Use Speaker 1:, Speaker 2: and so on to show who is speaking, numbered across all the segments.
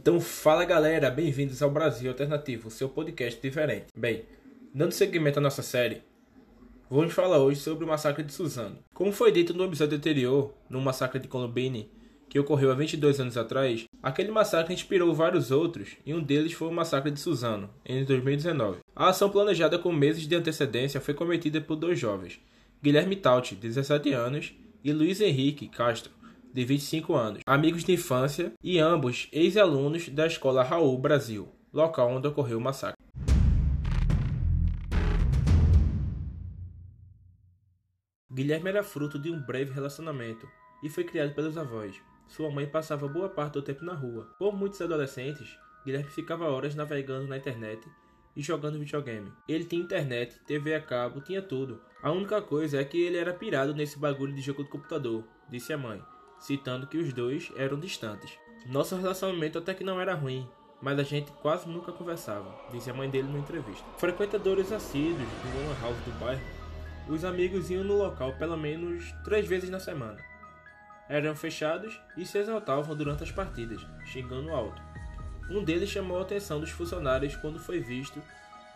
Speaker 1: Então fala galera, bem-vindos ao Brasil Alternativo, seu podcast diferente. Bem, dando seguimento à nossa série, vamos falar hoje sobre o massacre de Suzano. Como foi dito no episódio anterior, no massacre de Columbine, que ocorreu há 22 anos atrás, aquele massacre inspirou vários outros, e um deles foi o massacre de Suzano, em 2019. A ação planejada com meses de antecedência foi cometida por dois jovens, Guilherme Tauti, de 17 anos, e Luiz Henrique Castro, de 25 anos, amigos de infância e ambos ex-alunos da escola Raul Brasil, local onde ocorreu o massacre. Guilherme era fruto de um breve relacionamento e foi criado pelos avós. Sua mãe passava boa parte do tempo na rua. Como muitos adolescentes, Guilherme ficava horas navegando na internet e jogando videogame. Ele tinha internet, TV a cabo, tinha tudo. A única coisa é que ele era pirado nesse bagulho de jogo de computador, disse a mãe citando que os dois eram distantes. Nosso relacionamento até que não era ruim, mas a gente quase nunca conversava, disse a mãe dele numa entrevista. Frequentadores assíduos do One House do bairro, os amigos iam no local pelo menos três vezes na semana. Eram fechados e se exaltavam durante as partidas, xingando alto. Um deles chamou a atenção dos funcionários quando foi visto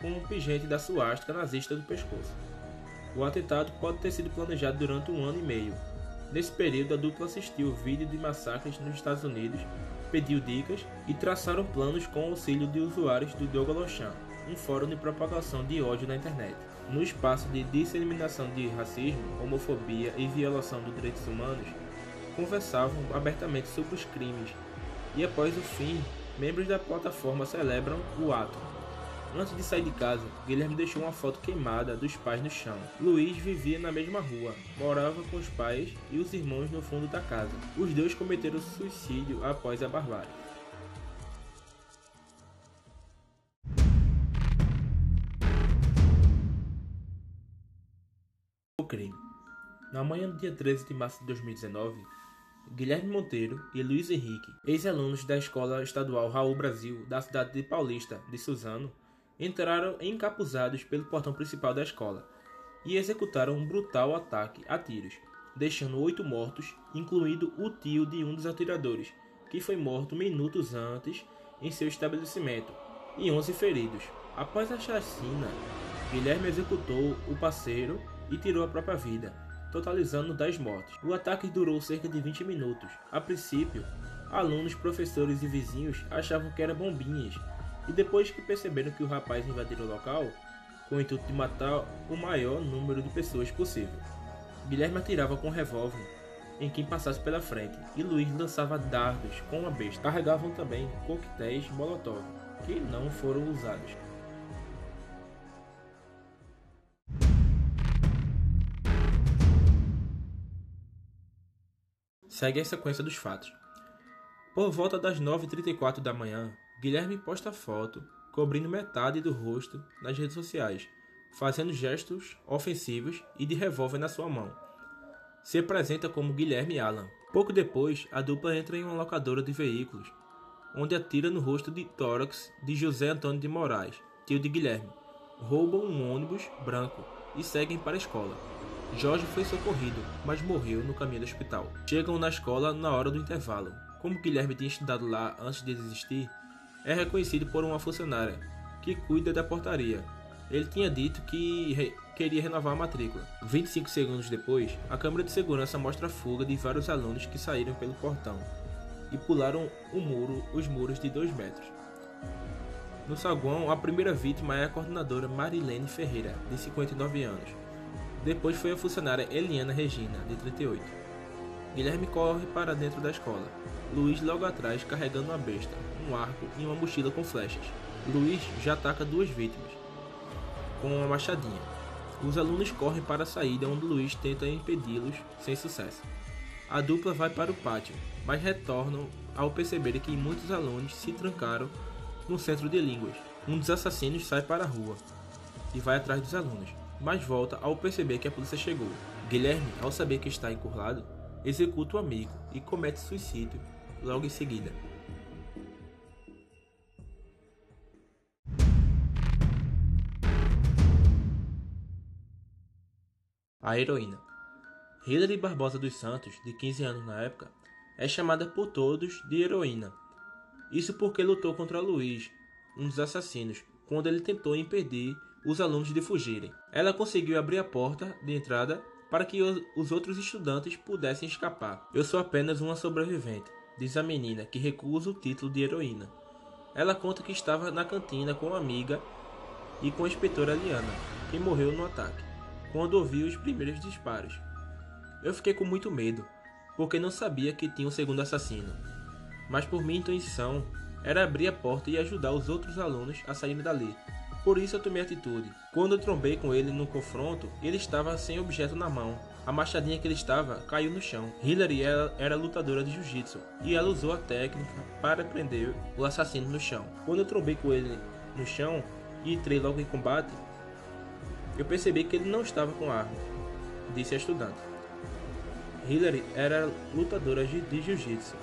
Speaker 1: com um pingente da suástica nazista do pescoço. O atentado pode ter sido planejado durante um ano e meio, Nesse período, a dupla assistiu vídeo de massacres nos Estados Unidos, pediu dicas e traçaram planos com o auxílio de usuários do Dogolochan, um fórum de propagação de ódio na internet. No espaço de disseminação de racismo, homofobia e violação dos direitos humanos, conversavam abertamente sobre os crimes e após o fim, membros da plataforma celebram o ato, Antes de sair de casa, Guilherme deixou uma foto queimada dos pais no chão. Luiz vivia na mesma rua, morava com os pais e os irmãos no fundo da casa. Os dois cometeram suicídio após a barbárie. O crime. Na manhã do dia 13 de março de 2019, Guilherme Monteiro e Luiz Henrique, ex-alunos da Escola Estadual Raul Brasil da cidade de Paulista de Suzano, entraram encapuzados pelo portão principal da escola e executaram um brutal ataque a tiros, deixando oito mortos, incluindo o tio de um dos atiradores, que foi morto minutos antes em seu estabelecimento, e 11 feridos. Após a chacina, Guilherme executou o parceiro e tirou a própria vida, totalizando 10 mortes. O ataque durou cerca de 20 minutos. A princípio, alunos, professores e vizinhos achavam que eram bombinhas e depois que perceberam que o rapaz invadiu o local, com o intuito de matar o maior número de pessoas possível, Guilherme atirava com um revólver em quem passasse pela frente, e Luiz lançava dardos com a besta. Carregavam também coquetéis Molotov, que não foram usados. Segue a sequência dos fatos. Por volta das 9h34 da manhã, Guilherme posta foto cobrindo metade do rosto nas redes sociais, fazendo gestos ofensivos e de revólver na sua mão. Se apresenta como Guilherme Alan. Pouco depois, a dupla entra em uma locadora de veículos, onde atira no rosto de tórax de José Antônio de Moraes, tio de Guilherme. Roubam um ônibus branco e seguem para a escola. Jorge foi socorrido, mas morreu no caminho do hospital. Chegam na escola na hora do intervalo. Como Guilherme tinha estudado lá antes de desistir, é reconhecido por uma funcionária que cuida da portaria. Ele tinha dito que re queria renovar a matrícula. 25 segundos depois, a câmera de segurança mostra a fuga de vários alunos que saíram pelo portão e pularam o muro, os muros de 2 metros. No saguão, a primeira vítima é a coordenadora Marilene Ferreira, de 59 anos. Depois foi a funcionária Eliana Regina, de 38. Guilherme corre para dentro da escola. Luiz logo atrás carregando uma besta, um arco e uma mochila com flechas. Luiz já ataca duas vítimas com uma machadinha. Os alunos correm para a saída onde Luiz tenta impedi-los sem sucesso. A dupla vai para o pátio, mas retornam ao perceber que muitos alunos se trancaram no centro de línguas. Um dos assassinos sai para a rua e vai atrás dos alunos, mas volta ao perceber que a polícia chegou. Guilherme, ao saber que está encurralado, executa o amigo e comete suicídio logo em seguida. A heroína. Hilary Barbosa dos Santos, de 15 anos na época, é chamada por todos de heroína. Isso porque lutou contra Luiz, um dos assassinos, quando ele tentou impedir os alunos de fugirem. Ela conseguiu abrir a porta de entrada para que os outros estudantes pudessem escapar. Eu sou apenas uma sobrevivente, diz a menina, que recusa o título de heroína. Ela conta que estava na cantina com uma amiga e com a inspetora Liana, que morreu no ataque, quando ouviu os primeiros disparos. Eu fiquei com muito medo, porque não sabia que tinha um segundo assassino. Mas por minha intuição, era abrir a porta e ajudar os outros alunos a saírem dali. Por isso eu tomei atitude. Quando eu trombei com ele no confronto, ele estava sem objeto na mão. A machadinha que ele estava caiu no chão. Hillary era, era lutadora de jiu-jitsu e ela usou a técnica para prender o assassino no chão. Quando eu trombei com ele no chão e entrei logo em combate, eu percebi que ele não estava com arma, disse a estudante. Hillary era lutadora de jiu-jitsu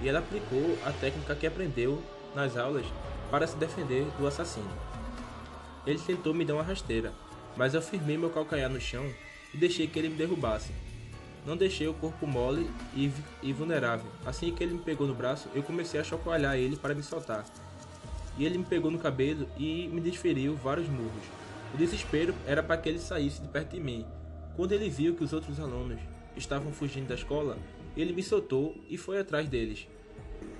Speaker 1: e ela aplicou a técnica que aprendeu nas aulas para se defender do assassino. Ele tentou me dar uma rasteira, mas eu firmei meu calcanhar no chão e deixei que ele me derrubasse. Não deixei o corpo mole e, e vulnerável. Assim que ele me pegou no braço, eu comecei a chacoalhar ele para me soltar. E ele me pegou no cabelo e me desferiu vários murros. O desespero era para que ele saísse de perto de mim. Quando ele viu que os outros alunos estavam fugindo da escola, ele me soltou e foi atrás deles.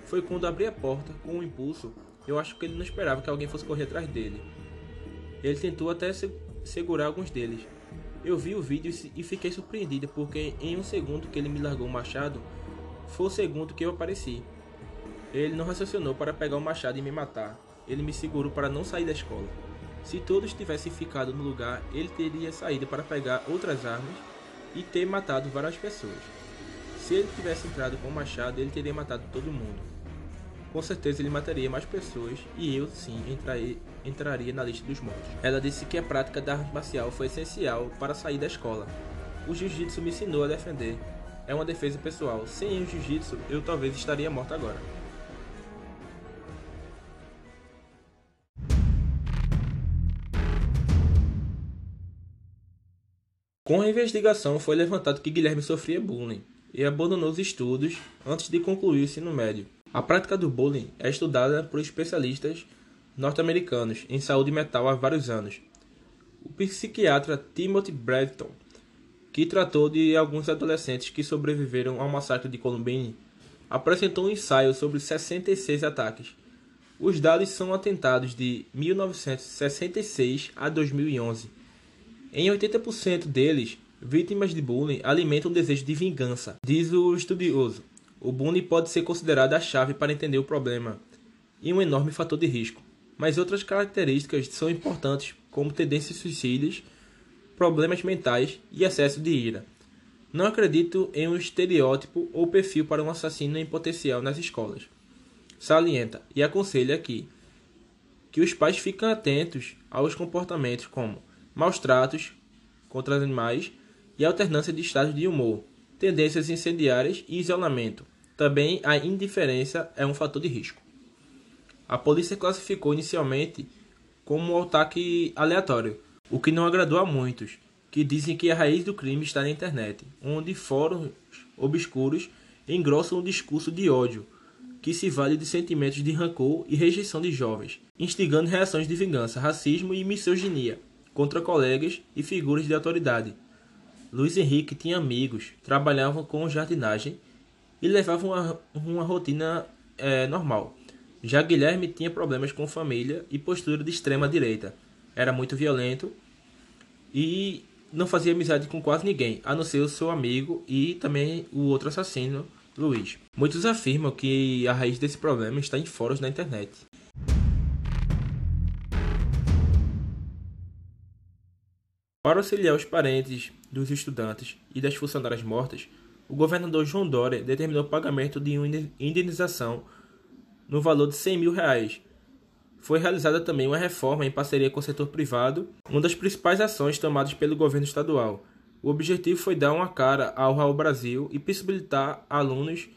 Speaker 1: Foi quando abri a porta com um impulso, eu acho que ele não esperava que alguém fosse correr atrás dele. Ele tentou até se segurar alguns deles. Eu vi o vídeo e fiquei surpreendida porque em um segundo que ele me largou o machado, foi o segundo que eu apareci. Ele não raciocinou para pegar o machado e me matar. Ele me segurou para não sair da escola. Se todos tivessem ficado no lugar, ele teria saído para pegar outras armas e ter matado várias pessoas. Se ele tivesse entrado com o machado, ele teria matado todo mundo. Com certeza ele mataria mais pessoas e eu sim entraria, entraria na lista dos mortos. Ela disse que a prática da arte marcial foi essencial para sair da escola. O jiu-jitsu me ensinou a defender. É uma defesa pessoal. Sem o jiu-jitsu, eu talvez estaria morta agora. Com a investigação, foi levantado que Guilherme sofria bullying e abandonou os estudos antes de concluir o ensino médio. A prática do bullying é estudada por especialistas norte-americanos em saúde mental há vários anos. O psiquiatra Timothy Bradton, que tratou de alguns adolescentes que sobreviveram ao massacre de Columbine, apresentou um ensaio sobre 66 ataques. Os dados são atentados de 1966 a 2011 em 80% deles, vítimas de bullying alimentam um desejo de vingança, diz o estudioso. O bullying pode ser considerado a chave para entender o problema e um enorme fator de risco. Mas outras características são importantes, como tendências suicidas, problemas mentais e excesso de ira. Não acredito em um estereótipo ou perfil para um assassino em potencial nas escolas. Salienta e aconselha aqui que os pais fiquem atentos aos comportamentos como maus tratos contra animais e alternância de estados de humor, tendências incendiárias e isolamento. Também a indiferença é um fator de risco. A polícia classificou inicialmente como um ataque aleatório, o que não agradou a muitos, que dizem que a raiz do crime está na internet, onde fóruns obscuros engrossam um discurso de ódio, que se vale de sentimentos de rancor e rejeição de jovens, instigando reações de vingança, racismo e misoginia contra colegas e figuras de autoridade. Luiz Henrique tinha amigos, trabalhavam com jardinagem e levavam uma, uma rotina é, normal. Já Guilherme tinha problemas com família e postura de extrema direita. Era muito violento e não fazia amizade com quase ninguém, a não ser o seu amigo e também o outro assassino, Luiz. Muitos afirmam que a raiz desse problema está em fóruns na internet. Para auxiliar os parentes dos estudantes e das funcionárias mortas, o governador João Dória determinou o pagamento de uma indenização no valor de 100 mil reais. Foi realizada também uma reforma em parceria com o setor privado, uma das principais ações tomadas pelo governo estadual. O objetivo foi dar uma cara ao Raul Brasil e possibilitar alunos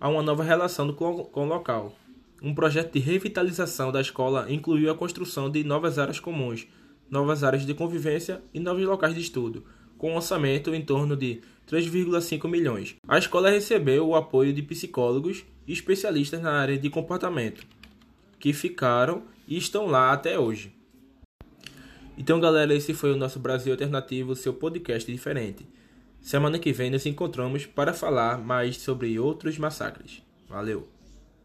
Speaker 1: a uma nova relação com o local. Um projeto de revitalização da escola incluiu a construção de novas áreas comuns, novas áreas de convivência e novos locais de estudo, com um orçamento em torno de 3,5 milhões. A escola recebeu o apoio de psicólogos e especialistas na área de comportamento, que ficaram e estão lá até hoje. Então, galera, esse foi o nosso Brasil Alternativo, seu podcast diferente. Semana que vem nos encontramos para falar mais sobre outros massacres. Valeu!